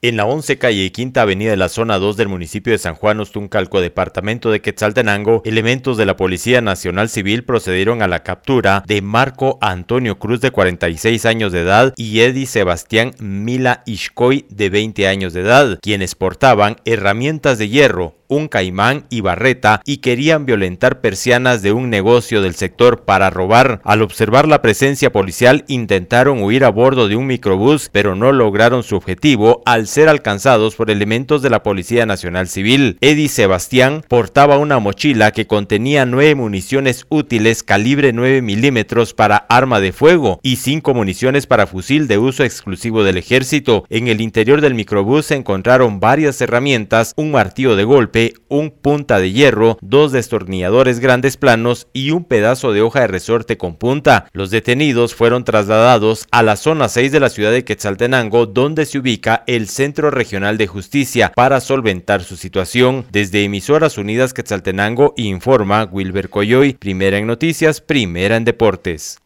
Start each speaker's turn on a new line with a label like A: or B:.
A: En la 11 calle y quinta avenida de la zona 2 del municipio de San Juan Ostuncalco, departamento de Quetzaltenango, elementos de la Policía Nacional Civil procedieron a la captura de Marco Antonio Cruz de 46 años de edad y Eddie Sebastián Mila Ishkoy de 20 años de edad, quienes portaban herramientas de hierro, un caimán y barreta y querían violentar persianas de un negocio del sector para robar. Al observar la presencia policial intentaron huir a bordo de un microbús, pero no lograron su objetivo al ser alcanzados por elementos de la Policía Nacional Civil. Eddie Sebastián portaba una mochila que contenía nueve municiones útiles calibre 9 milímetros para arma de fuego y cinco municiones para fusil de uso exclusivo del ejército. En el interior del microbús se encontraron varias herramientas, un martillo de golpe, un punta de hierro, dos destornilladores grandes planos y un pedazo de hoja de resorte con punta. Los detenidos fueron trasladados a la zona 6 de la ciudad de Quetzaltenango, donde se ubica el Centro Regional de Justicia, para solventar su situación. Desde Emisoras Unidas Quetzaltenango informa Wilber Coyoy, primera en noticias, primera en deportes.